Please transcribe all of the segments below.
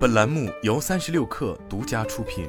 本栏目由三十六氪独家出品。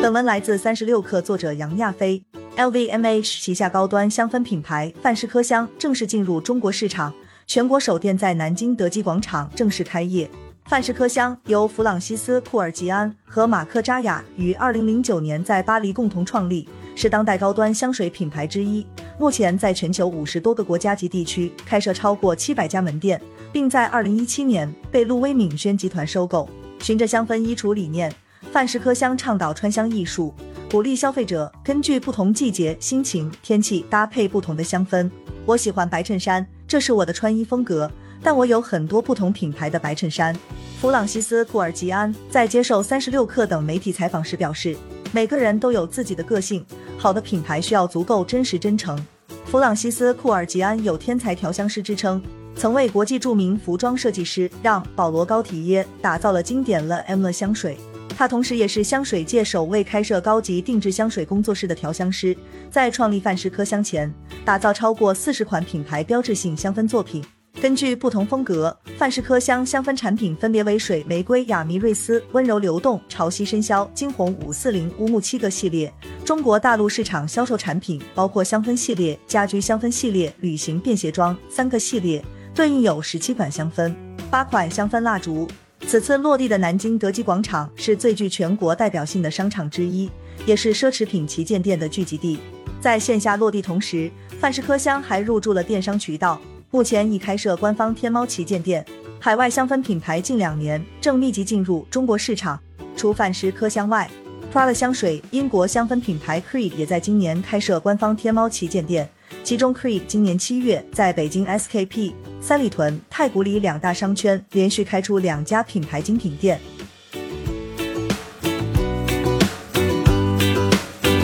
本文来自三十六氪，作者杨亚飞。LVMH 旗下高端香氛品牌范诗科香正式进入中国市场，全国首店在南京德基广场正式开业。范诗科香由弗朗西斯·库尔吉安和马克扎雅于二零零九年在巴黎共同创立，是当代高端香水品牌之一。目前在全球五十多个国家及地区开设超过七百家门店，并在二零一七年被路威敏轩集团收购。循着香氛衣橱理念。范氏科香倡导川香艺术，鼓励消费者根据不同季节、心情、天气搭配不同的香氛。我喜欢白衬衫，这是我的穿衣风格，但我有很多不同品牌的白衬衫。弗朗西斯·库尔吉安在接受三十六氪等媒体采访时表示：“每个人都有自己的个性，好的品牌需要足够真实真诚。”弗朗西斯·库尔吉安有天才调香师之称，曾为国际著名服装设计师让·保罗·高提耶打造了经典了 M 了香水。他同时也是香水界首位开设高级定制香水工作室的调香师，在创立范诗科香前，打造超过四十款品牌标志性香氛作品。根据不同风格，范诗科香香氛产品分别为水玫瑰、雅弥瑞斯、温柔流动、潮汐深宵、惊鸿五四零、乌木七个系列。中国大陆市场销售产品包括香氛系列、家居香氛系列、旅行便携装三个系列，对应有十七款香氛、八款香氛蜡烛。此次落地的南京德基广场是最具全国代表性的商场之一，也是奢侈品旗舰店的聚集地。在线下落地同时，范氏科香还入驻了电商渠道，目前已开设官方天猫旗舰店。海外香氛品牌近两年正密集进入中国市场。除范氏科香外，Prada 香水、英国香氛品牌 Creed 也在今年开设官方天猫旗舰店。其中，Creed 今年七月在北京 SKP、三里屯、太古里两大商圈连续开出两家品牌精品店。